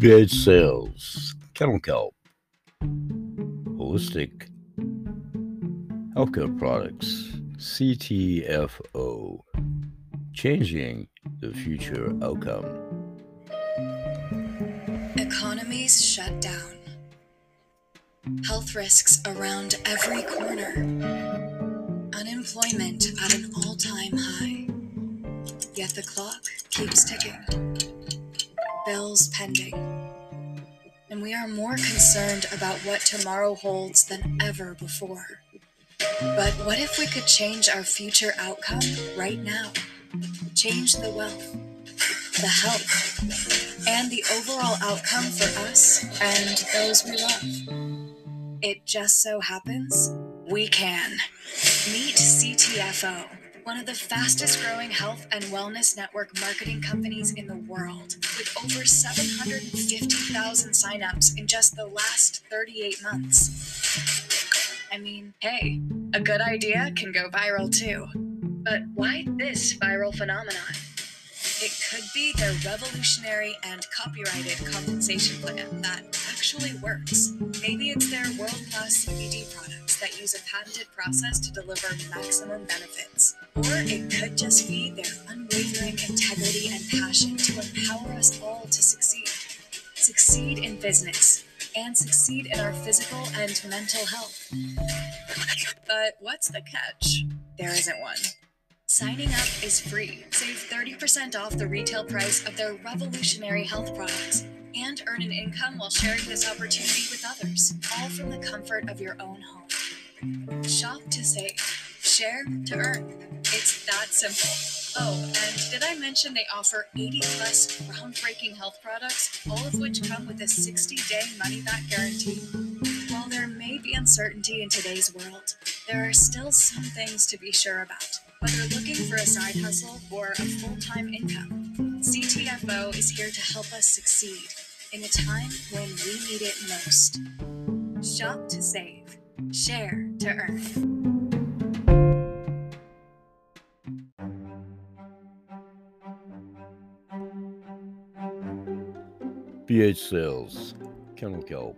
BH Sales, Kennel Kelp, Holistic Healthcare Products, CTFO, Changing the Future Outcome. Economies shut down. Health risks around every corner. Unemployment at an all time high. Yet the clock keeps ticking. Bills pending. And we are more concerned about what tomorrow holds than ever before. But what if we could change our future outcome right now? Change the wealth, the health, and the overall outcome for us and those we love. It just so happens we can. Meet CTFO, one of the fastest growing health and wellness network marketing companies in the world, with over 750,000 signups in just the last 38 months. I mean, hey, a good idea can go viral too. But why this viral phenomenon? It could be their revolutionary and copyrighted compensation plan that actually works. Maybe it's their world class CBD products that use a patented process to deliver maximum benefits. Or it could just be their unwavering integrity and passion to empower us all to succeed. Succeed in business and succeed in our physical and mental health. But what's the catch? There isn't one. Signing up is free. Save 30% off the retail price of their revolutionary health products and earn an income while sharing this opportunity with others, all from the comfort of your own home. Shop to save, share to earn. It's that simple. Oh, and did I mention they offer 80 plus groundbreaking health products, all of which come with a 60 day money back guarantee? While there may be uncertainty in today's world, there are still some things to be sure about. Whether looking for a side hustle or a full time income, CTFO is here to help us succeed in a time when we need it most. Shop to save, share to earn. BH Sales, Kennel Kelp,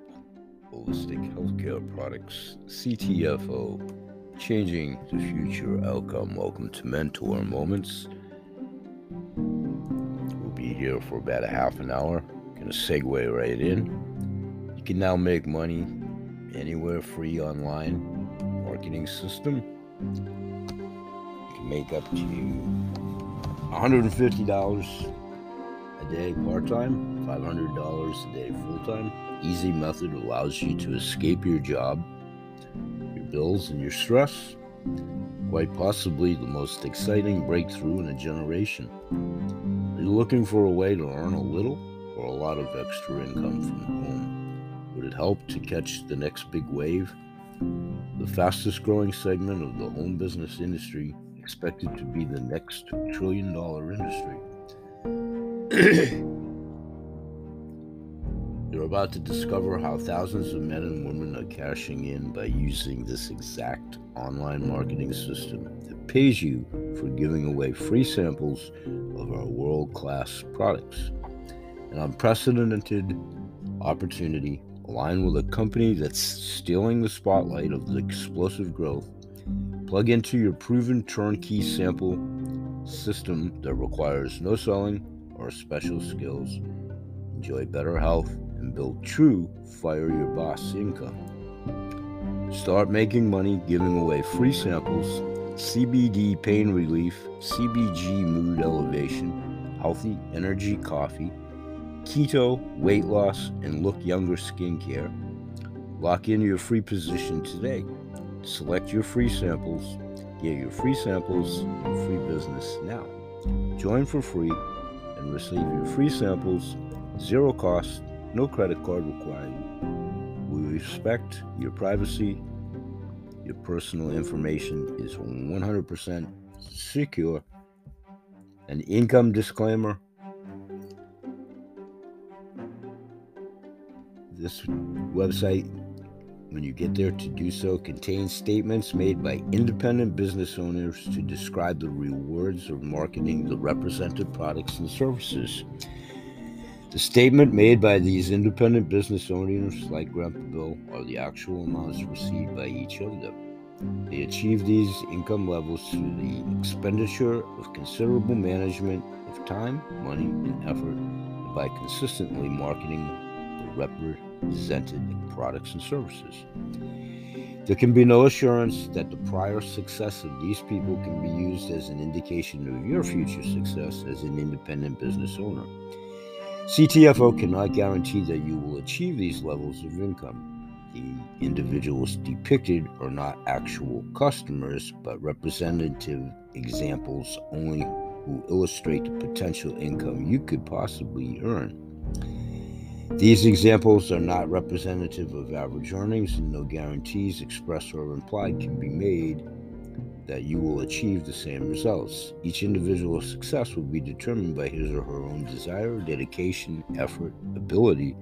Holistic Healthcare Products, CTFO, Changing the Future Outcome. Welcome to Mentor Moments. We'll be here for about a half an hour. Gonna segue right in. You can now make money anywhere free online marketing system. You can make up to $150 a day part time, $500 a day full time. Easy method allows you to escape your job, your bills, and your stress. Quite possibly the most exciting breakthrough in a generation. Are you looking for a way to earn a little or a lot of extra income from home? Help to catch the next big wave? The fastest growing segment of the home business industry, expected to be the next trillion dollar industry. You're about to discover how thousands of men and women are cashing in by using this exact online marketing system that pays you for giving away free samples of our world class products. An unprecedented opportunity aligned with a company that's stealing the spotlight of the explosive growth. Plug into your proven turnkey sample system that requires no selling or special skills. Enjoy better health and build true fire your boss income. Start making money giving away free samples, CBD pain relief, CBG mood elevation, healthy energy coffee, keto, weight loss, and look younger skincare. Lock in your free position today. Select your free samples, get your free samples and free business now. Join for free and receive your free samples, zero cost, no credit card required. We respect your privacy. Your personal information is 100% secure. An income disclaimer. This website, when you get there to do so, contains statements made by independent business owners to describe the rewards of marketing the represented products and services. The statement made by these independent business owners like Grandpa Bill are the actual amounts received by each of them. They achieve these income levels through the expenditure of considerable management of time, money, and effort, by consistently marketing the represented products and services. There can be no assurance that the prior success of these people can be used as an indication of your future success as an independent business owner. CTFO cannot guarantee that you will achieve these levels of income the individuals depicted are not actual customers, but representative examples only who illustrate the potential income you could possibly earn. These examples are not representative of average earnings, and no guarantees, expressed or implied, can be made that you will achieve the same results. Each individual's success will be determined by his or her own desire, dedication, effort, ability,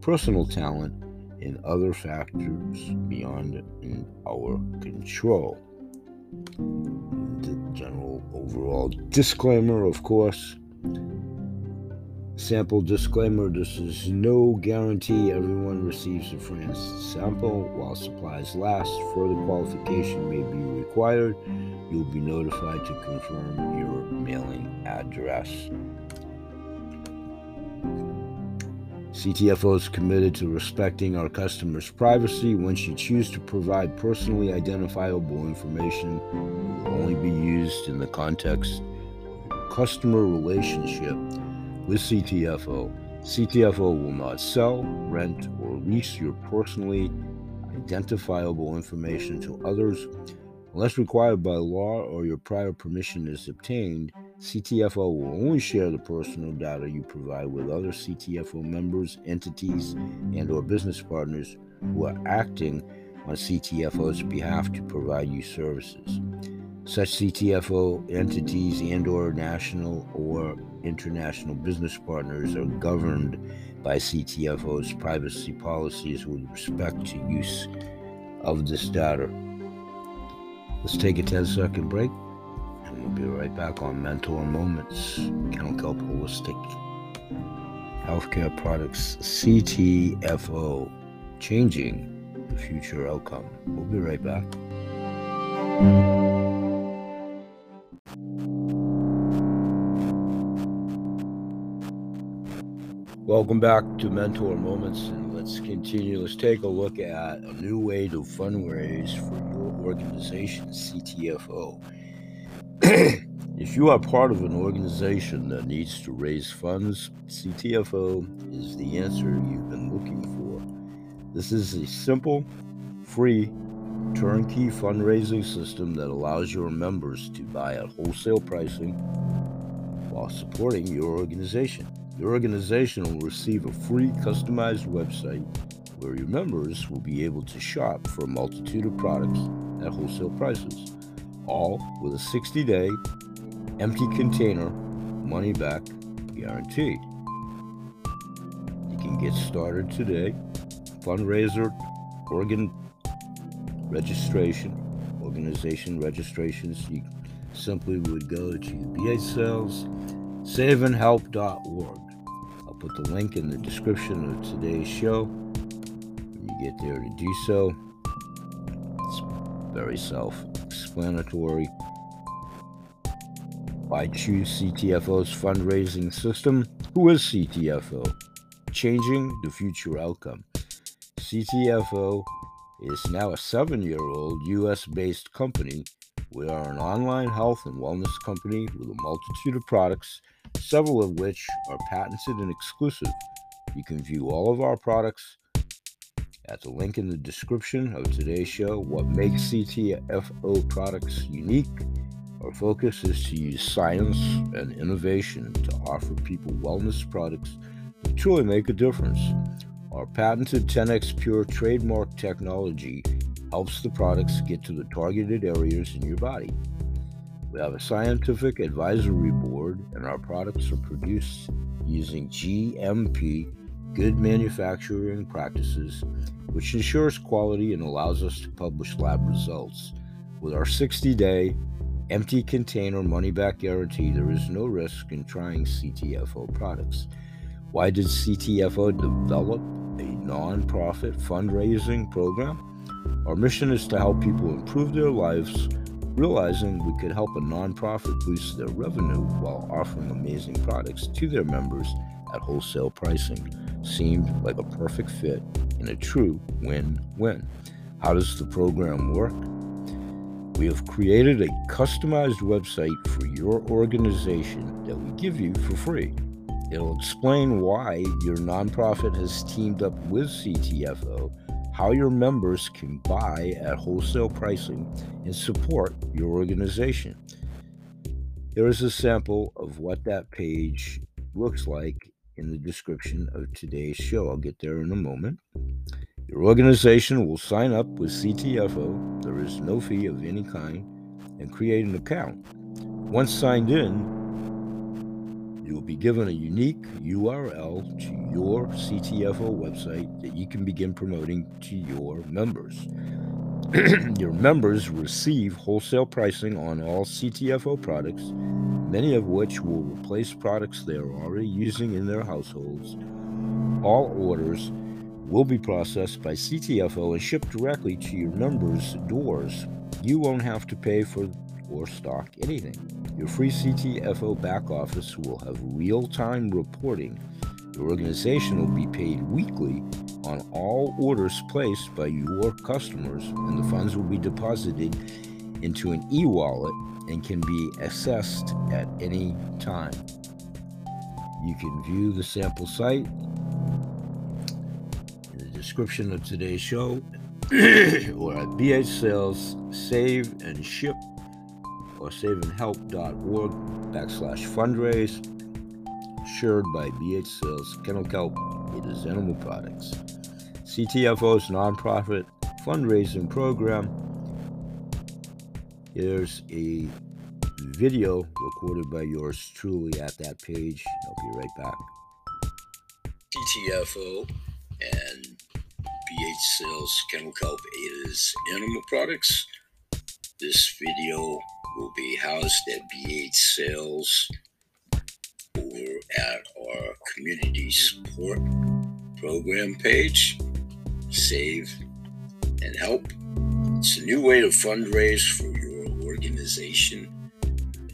personal talent, and other factors beyond our control. The general overall disclaimer, of course. Sample disclaimer this is no guarantee everyone receives a France sample while supplies last. Further qualification may be required. You'll be notified to confirm your mailing address. CTFO is committed to respecting our customers' privacy. Once you choose to provide personally identifiable information, it will only be used in the context of customer relationship with CTFO. CTFO will not sell, rent, or lease your personally identifiable information to others unless required by law or your prior permission is obtained. CTFO will only share the personal data you provide with other CTFO members, entities, and or business partners who are acting on CTFO's behalf to provide you services. Such CTFO entities and or national or international business partners are governed by CTFO's privacy policies with respect to use of this data. Let's take a 10 second break. And we'll be right back on Mentor Moments, Kennel Kelp Holistic Healthcare Products, CTFO, changing the future outcome. We'll be right back. Welcome back to Mentor Moments, and let's continue. Let's take a look at a new way to fundraise for your organization, CTFO. if you are part of an organization that needs to raise funds, CTFO is the answer you've been looking for. This is a simple, free, turnkey fundraising system that allows your members to buy at wholesale pricing while supporting your organization. Your organization will receive a free customized website where your members will be able to shop for a multitude of products at wholesale prices all with a 60 day empty container money back guarantee. You can get started today. Fundraiser, organ registration, organization registrations. You simply would go to BH Sales, saveandhelp.org. I'll put the link in the description of today's show. When you get there to do so, it's very self explanatory. Why choose CTFO's fundraising system? Who is CTFO? Changing the future outcome. CTFO is now a seven year old US based company. We are an online health and wellness company with a multitude of products, several of which are patented and exclusive. You can view all of our products at the link in the description of today's show. What makes CTFO products unique? Our focus is to use science and innovation to offer people wellness products that truly make a difference. Our patented 10x Pure trademark technology helps the products get to the targeted areas in your body. We have a scientific advisory board, and our products are produced using GMP good manufacturing practices, which ensures quality and allows us to publish lab results. With our 60 day empty container money back guarantee, there is no risk in trying CTFO products. Why did CTFO develop a nonprofit fundraising program? Our mission is to help people improve their lives, realizing we could help a nonprofit boost their revenue while offering amazing products to their members at wholesale pricing. Seemed like a perfect fit and a true win win. How does the program work? We have created a customized website for your organization that we give you for free. It'll explain why your nonprofit has teamed up with CTFO, how your members can buy at wholesale pricing, and support your organization. Here is a sample of what that page looks like in the description of today's show. I'll get there in a moment. Your organization will sign up with CTFO. There is no fee of any kind and create an account. Once signed in, you will be given a unique URL to your CTFO website that you can begin promoting to your members. your members receive wholesale pricing on all CTFO products, many of which will replace products they are already using in their households. All orders will be processed by CTFO and shipped directly to your members' doors. You won't have to pay for or stock anything. Your free CTFO back office will have real time reporting. Your organization will be paid weekly on all orders placed by your customers, and the funds will be deposited into an e wallet and can be accessed at any time. You can view the sample site in the description of today's show or at BH Sales Save and Ship or saveandhelp.org backslash fundraise, assured by BH Sales, Kennel Kelp, it is animal products. CTFO's nonprofit fundraising program. Here's a video recorded by yours truly at that page. I'll be right back. CTFO and BH Sales Kennel Kelp Ada's Animal Products. This video will be housed at BH Sales or at our community support program page. Save and help. It's a new way to fundraise for your organization.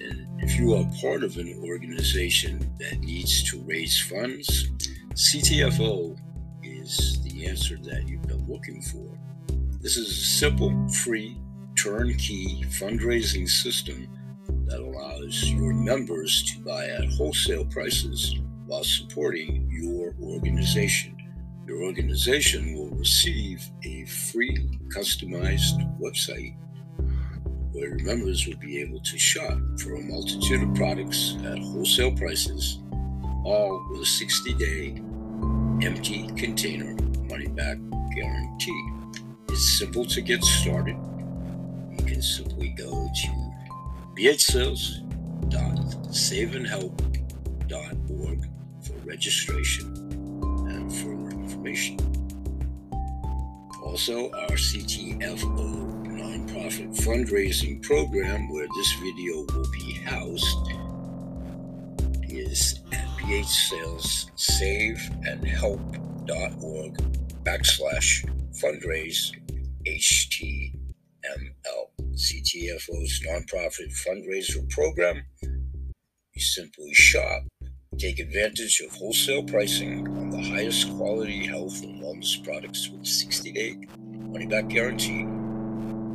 And if you are part of an organization that needs to raise funds, CTFO is the answer that you've been looking for. This is a simple, free, turnkey fundraising system that allows your members to buy at wholesale prices while supporting your organization. Your organization will receive a free customized website where your members will be able to shop for a multitude of products at wholesale prices, all with a 60 day empty container money back guarantee. It's simple to get started can simply go to bhsales.saveandhelp.org for registration and further information. Also, our CTFO nonprofit fundraising program, where this video will be housed, is at bhsalessaveandhelp.org backslash fundraise HTML. CTFO's nonprofit fundraiser program. You simply shop, take advantage of wholesale pricing on the highest quality health and wellness products with 60 day money back guarantee.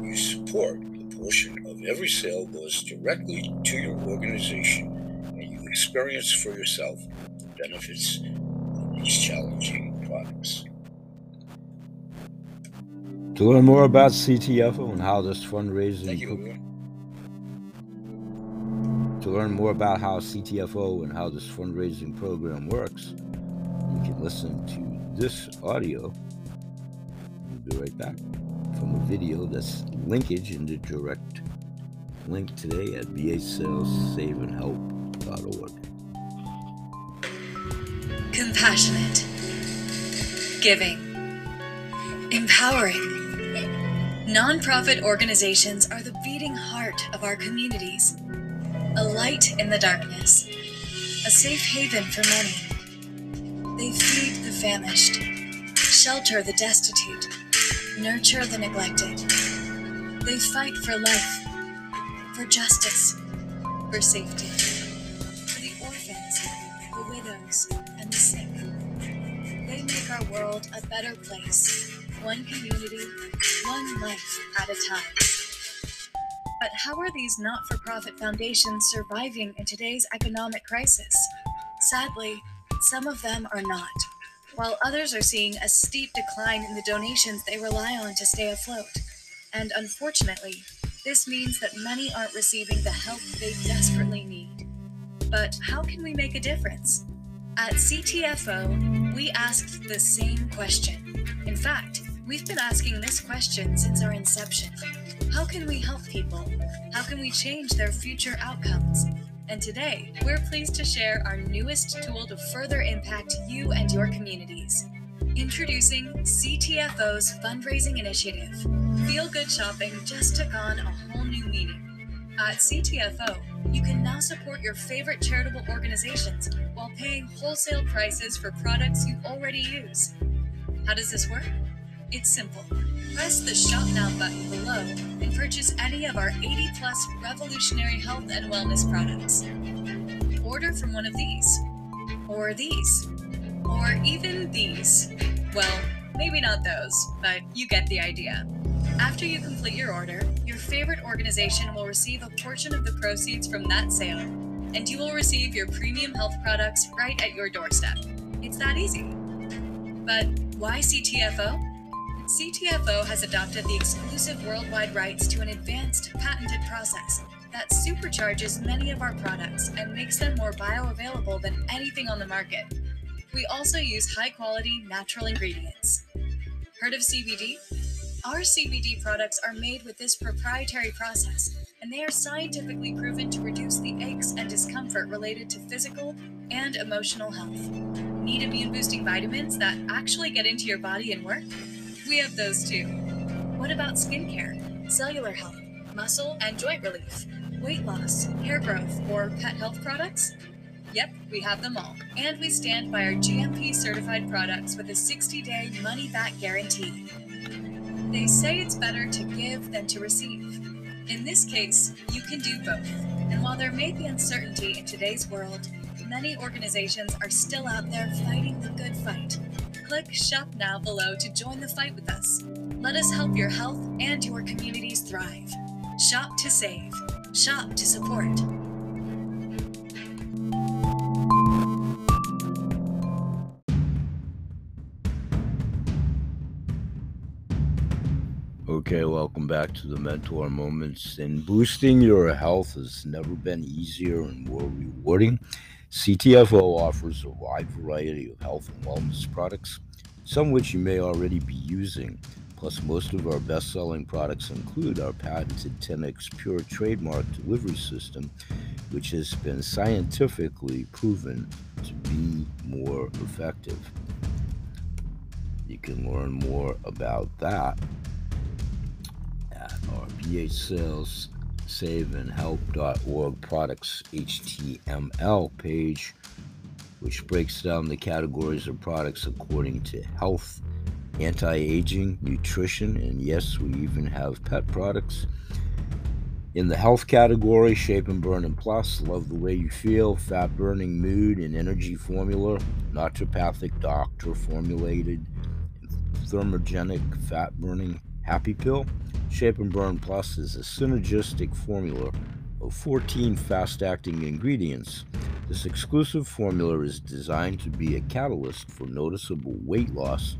You support a portion of every sale goes directly to your organization, and you experience for yourself the benefits of these challenging products. To learn more about CTFO and how this fundraising to learn more about how CTFO and how this fundraising program works, you can listen to this audio. We'll be right back from a video that's linkage in the direct link today at bhsalessaveandhelp.org. Compassionate, giving, empowering Nonprofit organizations are the beating heart of our communities, a light in the darkness, a safe haven for many. They feed the famished, shelter the destitute, nurture the neglected. They fight for life, for justice, for safety, for the orphans, the widows, and the sick. They make our world a better place, one community, one life at a time. But how are these not for profit foundations surviving in today's economic crisis? Sadly, some of them are not, while others are seeing a steep decline in the donations they rely on to stay afloat. And unfortunately, this means that many aren't receiving the help they desperately need. But how can we make a difference? At CTFO, we asked the same question. In fact, we've been asking this question since our inception. How can we help people? How can we change their future outcomes? And today, we're pleased to share our newest tool to further impact you and your communities. Introducing CTFO's fundraising initiative. Feel Good Shopping just took on a whole new meaning. At CTFO, you can now support your favorite charitable organizations while paying wholesale prices for products you already use. How does this work? It's simple. Press the Shop Now button below and purchase any of our 80 plus revolutionary health and wellness products. Order from one of these, or these, or even these. Well, maybe not those, but you get the idea. After you complete your order, your favorite organization will receive a portion of the proceeds from that sale, and you will receive your premium health products right at your doorstep. It's that easy. But why CTFO? CTFO has adopted the exclusive worldwide rights to an advanced patented process that supercharges many of our products and makes them more bioavailable than anything on the market. We also use high quality natural ingredients. Heard of CBD? Our CBD products are made with this proprietary process, and they are scientifically proven to reduce the aches and discomfort related to physical and emotional health. Need immune boosting vitamins that actually get into your body and work? We have those too. What about skincare, cellular health, muscle and joint relief, weight loss, hair growth, or pet health products? Yep, we have them all. And we stand by our GMP certified products with a 60 day money back guarantee. They say it's better to give than to receive. In this case, you can do both. And while there may be uncertainty in today's world, many organizations are still out there fighting the good fight. Click Shop Now below to join the fight with us. Let us help your health and your communities thrive. Shop to save. Shop to support. Okay, welcome back to the Mentor Moments. And boosting your health has never been easier and more rewarding. CTFO offers a wide variety of health and wellness products, some which you may already be using. Plus, most of our best selling products include our patented 10x Pure trademark delivery system, which has been scientifically proven to be more effective. You can learn more about that at our BH Sales Save and products HTML page, which breaks down the categories of products according to health anti aging, nutrition, and yes, we even have pet products. In the health category, Shape and Burn and Plus, Love the Way You Feel, Fat Burning Mood and Energy Formula, Naturopathic Doctor Formulated, Thermogenic Fat Burning Happy Pill. Shape and Burn Plus is a synergistic formula of 14 fast acting ingredients. This exclusive formula is designed to be a catalyst for noticeable weight loss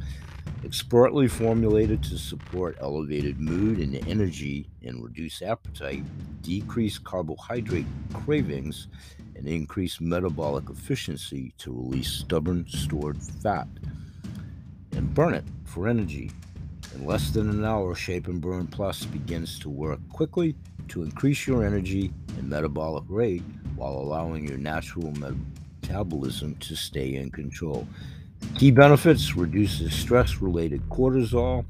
expertly formulated to support elevated mood and energy and reduce appetite, decrease carbohydrate cravings, and increase metabolic efficiency to release stubborn stored fat and burn it for energy. In less than an hour, Shape and Burn Plus begins to work quickly to increase your energy and metabolic rate while allowing your natural metabolism to stay in control. Key benefits reduces stress related cortisol,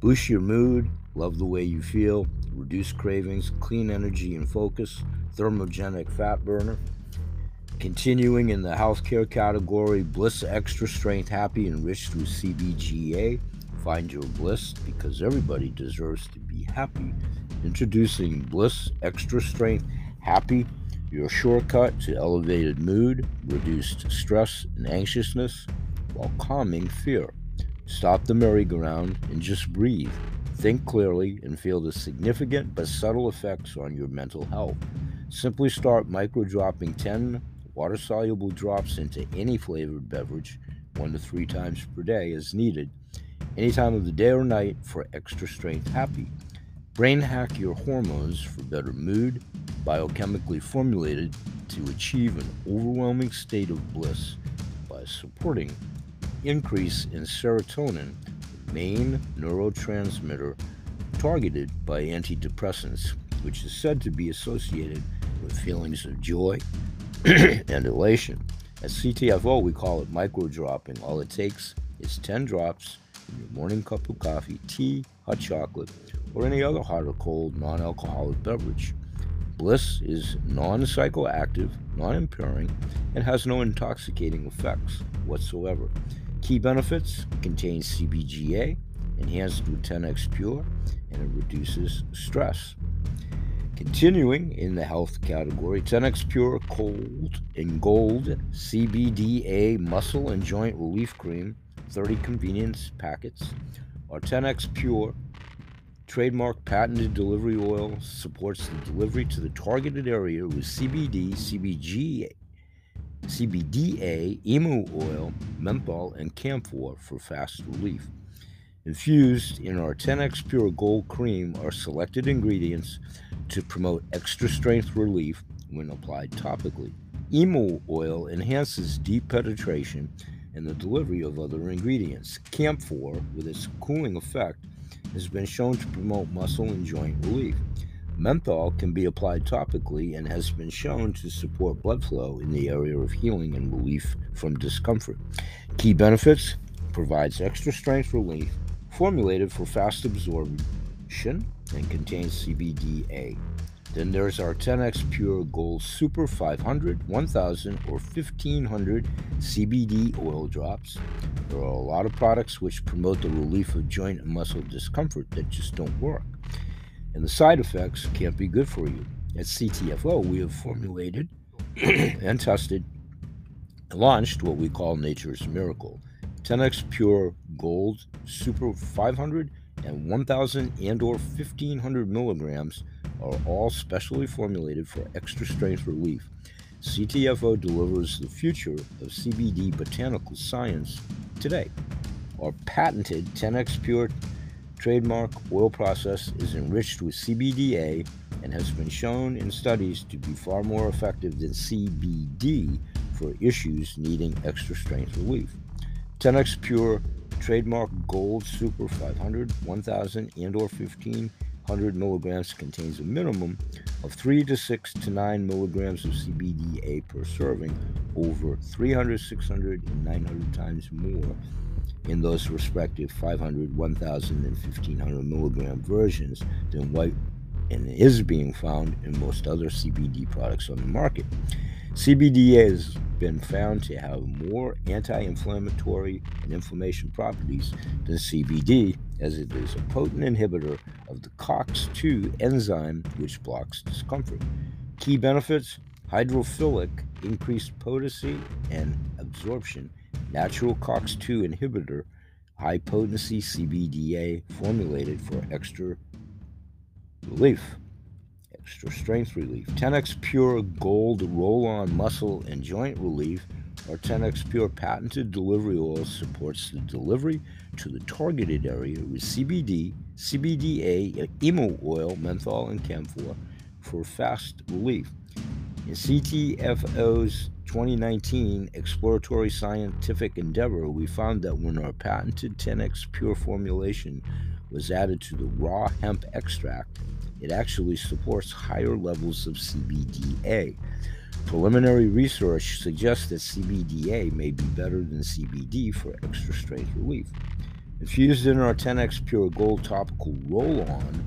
boosts your mood, love the way you feel, reduce cravings, clean energy and focus, thermogenic fat burner, Continuing in the healthcare category, Bliss Extra Strength Happy enriched with CBGA. Find your bliss because everybody deserves to be happy. Introducing Bliss Extra Strength Happy, your shortcut to elevated mood, reduced stress and anxiousness, while calming fear. Stop the merry-go-round and just breathe. Think clearly and feel the significant but subtle effects on your mental health. Simply start micro dropping 10 water soluble drops into any flavored beverage one to three times per day as needed, any time of the day or night for extra strength happy. Brain hack your hormones for better mood, biochemically formulated to achieve an overwhelming state of bliss by supporting increase in serotonin, main neurotransmitter targeted by antidepressants, which is said to be associated with feelings of joy and elation. At CTFO, we call it micro dropping. All it takes is 10 drops in your morning cup of coffee, tea, hot chocolate, or any other hot or cold non alcoholic beverage. Bliss is non psychoactive, non impairing, and has no intoxicating effects whatsoever. Key benefits contains CBGA, enhanced with 10x Pure, and it reduces stress. Continuing in the health category, 10x Pure Cold and Gold CBDA Muscle and Joint Relief Cream, 30 convenience packets. Our 10x Pure trademark patented delivery oil supports the delivery to the targeted area with CBD, CBG, CBDA, emu oil, menthol, and camphor for fast relief. Infused in our 10x Pure Gold Cream are selected ingredients to promote extra strength relief when applied topically. Emu oil enhances deep penetration and the delivery of other ingredients. Camphor, with its cooling effect, has been shown to promote muscle and joint relief. Menthol can be applied topically and has been shown to support blood flow in the area of healing and relief from discomfort. Key benefits provides extra strength relief, formulated for fast absorption and contains CBDA. Then there's our 10x Pure Gold Super 500, 1000, or 1500 CBD oil drops. There are a lot of products which promote the relief of joint and muscle discomfort that just don't work. And the side effects can't be good for you. At CTFO, we have formulated and tested and launched what we call Nature's Miracle 10x Pure Gold Super 500 and 1000 and or 1500 milligrams are all specially formulated for extra strength relief. CTFO delivers the future of CBD botanical science today. Our patented 10x Pure trademark oil process is enriched with CBDA and has been shown in studies to be far more effective than CBD for issues needing extra strength relief. 10x Pure trademark Gold Super 500, 1000, and or 1500 milligrams contains a minimum of 3 to 6 to 9 milligrams of CBDA per serving, over 300, 600, and 900 times more in those respective 500, 1000, and 1500 milligram versions than what and is being found in most other CBD products on the market. CBD has been found to have more anti inflammatory and inflammation properties than CBD, as it is a potent inhibitor of the COX2 enzyme, which blocks discomfort. Key benefits hydrophilic, increased potency and absorption, natural COX2 inhibitor, high potency CBDA formulated for extra relief extra strength relief. 10x Pure Gold Roll On Muscle and Joint Relief or 10x Pure patented delivery oil supports the delivery to the targeted area with CBD, CBDA, emu oil, menthol, and camphor for fast relief. In CTFO's 2019 exploratory scientific endeavor, we found that when our patented 10x Pure formulation was added to the raw hemp extract, it actually supports higher levels of CBDA. Preliminary research suggests that CBDA may be better than CBD for extra strength relief. Infused in our 10x Pure Gold topical roll on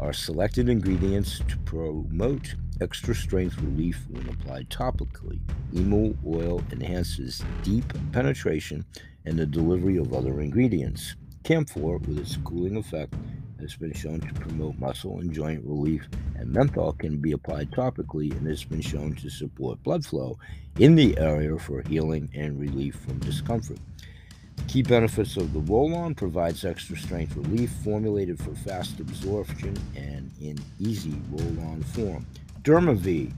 are selected ingredients to promote extra strength relief when applied topically. Emu oil enhances deep penetration and the delivery of other ingredients. Camphor, with its cooling effect, has been shown to promote muscle and joint relief, and menthol can be applied topically and has been shown to support blood flow in the area for healing and relief from discomfort. Key benefits of the roll-on provides extra strength relief, formulated for fast absorption and in easy roll-on form. DermaV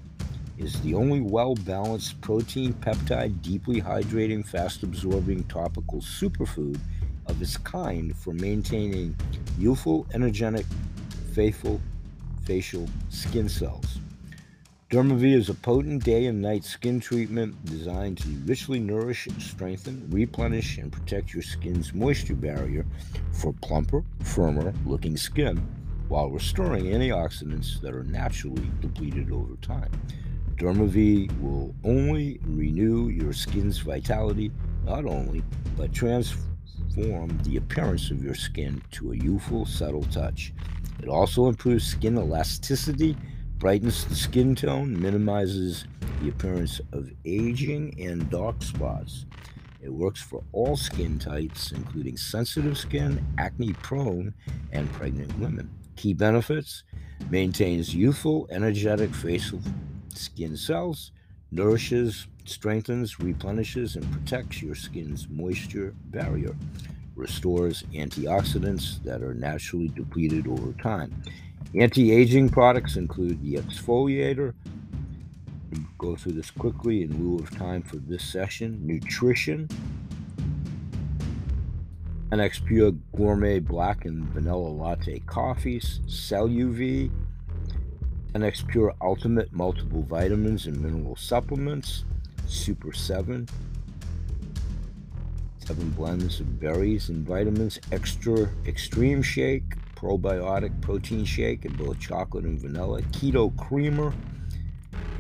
is the only well-balanced protein peptide, deeply hydrating, fast-absorbing topical superfood of its kind for maintaining youthful, energetic, faithful facial skin cells. DermaV is a potent day and night skin treatment designed to richly nourish, strengthen, replenish, and protect your skin's moisture barrier for plumper, firmer looking skin while restoring antioxidants that are naturally depleted over time. DermaV will only renew your skin's vitality, not only, but transform the appearance of your skin to a youthful, subtle touch. It also improves skin elasticity brightens the skin tone, minimizes the appearance of aging and dark spots. It works for all skin types, including sensitive skin, acne prone, and pregnant women. Key benefits maintains youthful, energetic facial skin cells, nourishes, strengthens, replenishes, and protects your skin's moisture barrier, restores antioxidants that are naturally depleted over time Anti aging products include the exfoliator. We'll go through this quickly in lieu of time for this session. Nutrition. 10x Pure Gourmet Black and Vanilla Latte Coffees. Cell UV. 10x Pure Ultimate Multiple Vitamins and Mineral Supplements. Super 7. Seven blends of berries and vitamins. Extra Extreme Shake probiotic protein shake in both chocolate and vanilla, keto creamer,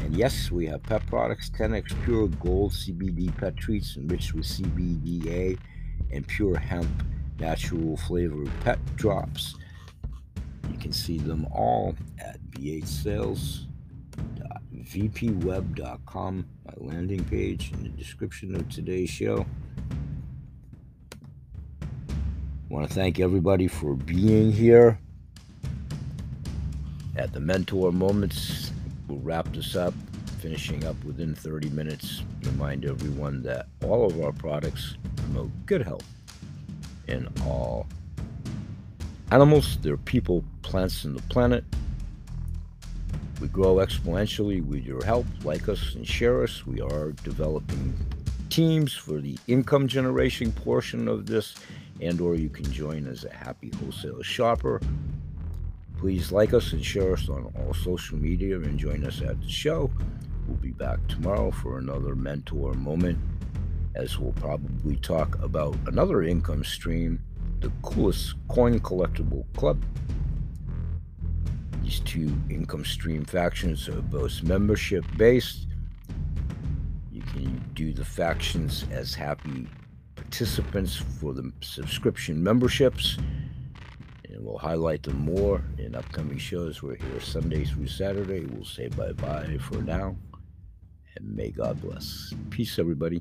and yes, we have pet products 10x Pure Gold CBD pet treats enriched with CBDA and pure hemp natural flavored pet drops. You can see them all at bhsales.vpweb.com, my landing page in the description of today's show. I want to thank everybody for being here at the Mentor Moments. We'll wrap this up, finishing up within 30 minutes. Remind everyone that all of our products promote good health in all animals, their people, plants, and the planet. We grow exponentially with your help. Like us and share us. We are developing teams for the income generation portion of this and or you can join as a happy wholesale shopper. Please like us and share us on all social media and join us at the show. We'll be back tomorrow for another mentor moment as we'll probably talk about another income stream, the coolest coin collectible club. These two income stream factions are both membership based. You can do the factions as happy participants for the subscription memberships. And we'll highlight them more in upcoming shows. We're here Sunday through Saturday. We'll say bye bye for now. And may God bless. Peace, everybody.